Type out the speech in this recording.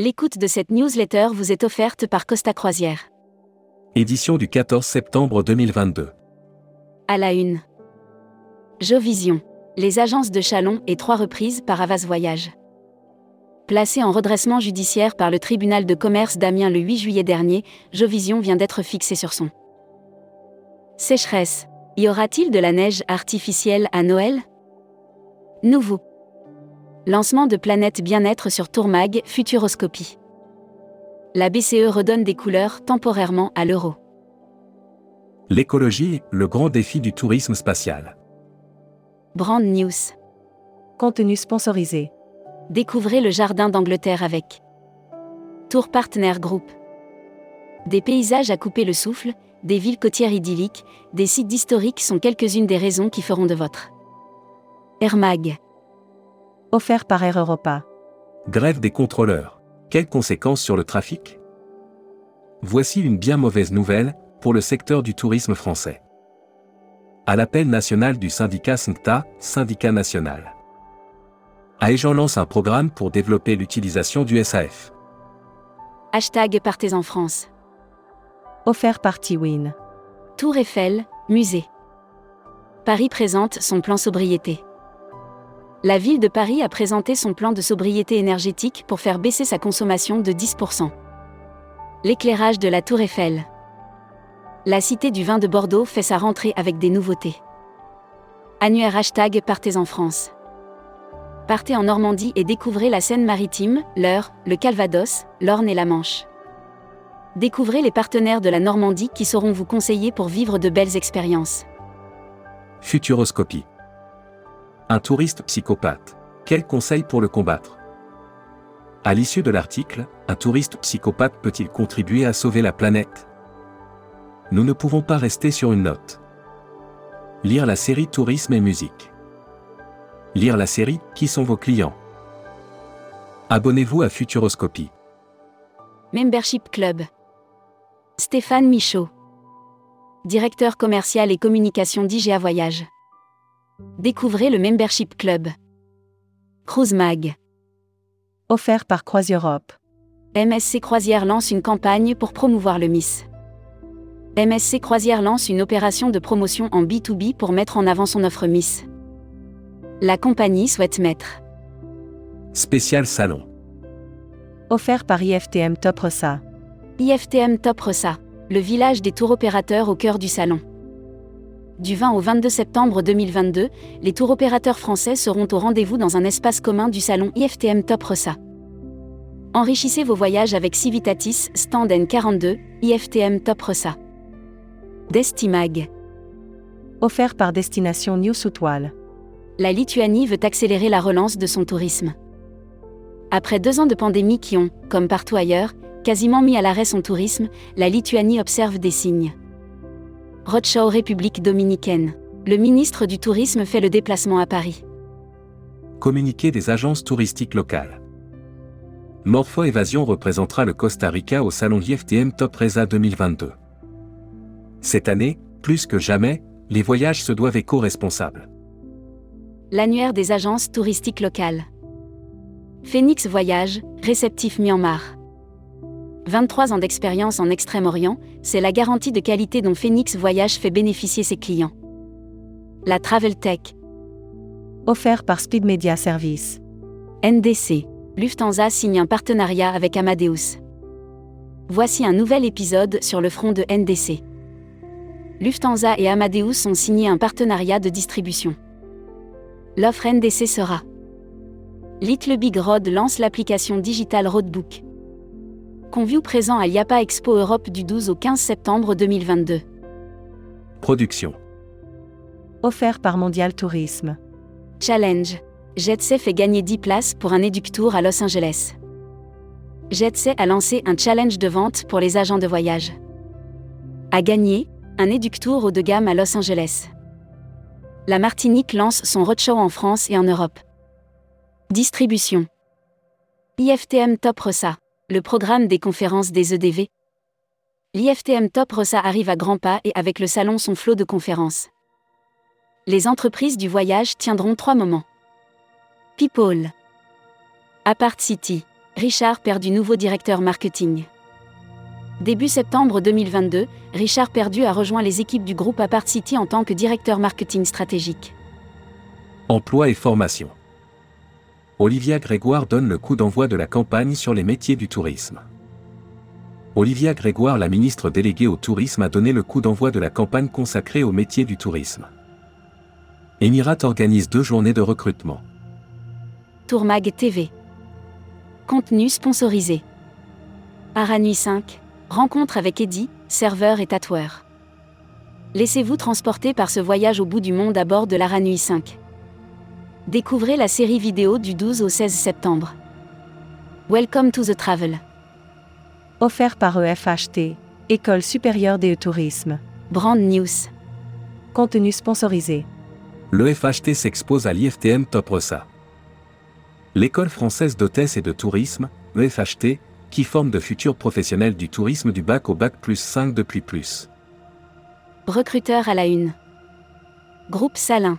L'écoute de cette newsletter vous est offerte par Costa Croisière. Édition du 14 septembre 2022. À la une. Jovision. Les agences de Chalon et trois reprises par Avas Voyage. Placé en redressement judiciaire par le tribunal de commerce d'Amiens le 8 juillet dernier, Jovision vient d'être fixé sur son. Sécheresse. Y aura-t-il de la neige artificielle à Noël? Nouveau. Lancement de Planète Bien-être sur Tourmag, Futuroscopie. La BCE redonne des couleurs temporairement à l'euro. L'écologie, le grand défi du tourisme spatial. Brand News. Contenu sponsorisé. Découvrez le jardin d'Angleterre avec Tour Partner Group. Des paysages à couper le souffle, des villes côtières idylliques, des sites historiques sont quelques-unes des raisons qui feront de votre Air Mag. Offert par Air Europa. Grève des contrôleurs. Quelles conséquences sur le trafic? Voici une bien mauvaise nouvelle pour le secteur du tourisme français. À l'appel national du syndicat SNCTA, syndicat national. Aegean lance un programme pour développer l'utilisation du SAF. Hashtag Partez en France. Offert par Tiwin. Tour Eiffel, musée. Paris présente son plan sobriété. La ville de Paris a présenté son plan de sobriété énergétique pour faire baisser sa consommation de 10%. L'éclairage de la Tour Eiffel. La Cité du vin de Bordeaux fait sa rentrée avec des nouveautés. Annuaire hashtag Partez en France. Partez en Normandie et découvrez la Seine-Maritime, l'Eure, le Calvados, l'Orne et la Manche. Découvrez les partenaires de la Normandie qui sauront vous conseiller pour vivre de belles expériences. Futuroscopie. Un touriste psychopathe. Quel conseil pour le combattre? À l'issue de l'article, un touriste psychopathe peut-il contribuer à sauver la planète? Nous ne pouvons pas rester sur une note. Lire la série Tourisme et musique. Lire la série Qui sont vos clients? Abonnez-vous à Futuroscopie. Membership Club. Stéphane Michaud. Directeur commercial et communication d'IGA Voyage. Découvrez le Membership Club. Cruise Mag. Offert par Croise-Europe. MSC Croisière lance une campagne pour promouvoir le Miss. MSC Croisière lance une opération de promotion en B2B pour mettre en avant son offre Miss. La compagnie souhaite mettre. Spécial salon. Offert par IFTM Top Ressa. IFTM Top Ressa, le village des tours opérateurs au cœur du salon. Du 20 au 22 septembre 2022, les tours opérateurs français seront au rendez-vous dans un espace commun du salon IFTM Top Ressa. Enrichissez vos voyages avec Civitatis Stand N42, IFTM Top Ressa. Destimag. Offert par Destination New Soutoile. La Lituanie veut accélérer la relance de son tourisme. Après deux ans de pandémie qui ont, comme partout ailleurs, quasiment mis à l'arrêt son tourisme, la Lituanie observe des signes. Roadshow République dominicaine. Le ministre du Tourisme fait le déplacement à Paris. Communiqué des agences touristiques locales. Morpho Évasion représentera le Costa Rica au salon IFTM Top Reza 2022. Cette année, plus que jamais, les voyages se doivent éco-responsables. L'annuaire des agences touristiques locales. Phoenix Voyage, réceptif Myanmar. 23 ans d'expérience en Extrême-Orient, c'est la garantie de qualité dont Phoenix Voyage fait bénéficier ses clients. La Travel Tech. Offert par Speed Media Service. NDC. Lufthansa signe un partenariat avec Amadeus. Voici un nouvel épisode sur le front de NDC. Lufthansa et Amadeus ont signé un partenariat de distribution. L'offre NDC sera Little Big Road lance l'application Digital Roadbook. Conview présent à l'IAPA Expo Europe du 12 au 15 septembre 2022. Production. Offert par Mondial Tourisme. Challenge. Jetsay fait gagner 10 places pour un Tour à Los Angeles. Jetsay a lancé un challenge de vente pour les agents de voyage. A gagné un Tour haut de gamme à Los Angeles. La Martinique lance son roadshow en France et en Europe. Distribution. IFTM Top Ressa le programme des conférences des EDV. L'IFTM Top Rossa arrive à grands pas et avec le salon son flot de conférences. Les entreprises du voyage tiendront trois moments. People. Apart City. Richard Perdu nouveau directeur marketing. Début septembre 2022, Richard Perdu a rejoint les équipes du groupe Apart City en tant que directeur marketing stratégique. Emploi et formation. Olivia Grégoire donne le coup d'envoi de la campagne sur les métiers du tourisme. Olivia Grégoire, la ministre déléguée au tourisme, a donné le coup d'envoi de la campagne consacrée aux métiers du tourisme. Emirat organise deux journées de recrutement. Tourmag TV. Contenu sponsorisé. Aranui 5. Rencontre avec Eddy, serveur et tatoueur. Laissez-vous transporter par ce voyage au bout du monde à bord de l'Aranui 5. Découvrez la série vidéo du 12 au 16 septembre. Welcome to the travel. Offert par EFHT, École supérieure des tourisme. Brand News. Contenu sponsorisé. L'EFHT s'expose à l'IFTM Top Ressa. L'école française d'hôtesse et de tourisme, EFHT, qui forme de futurs professionnels du tourisme du bac au bac plus 5 depuis plus. Recruteur à la une. Groupe Salin.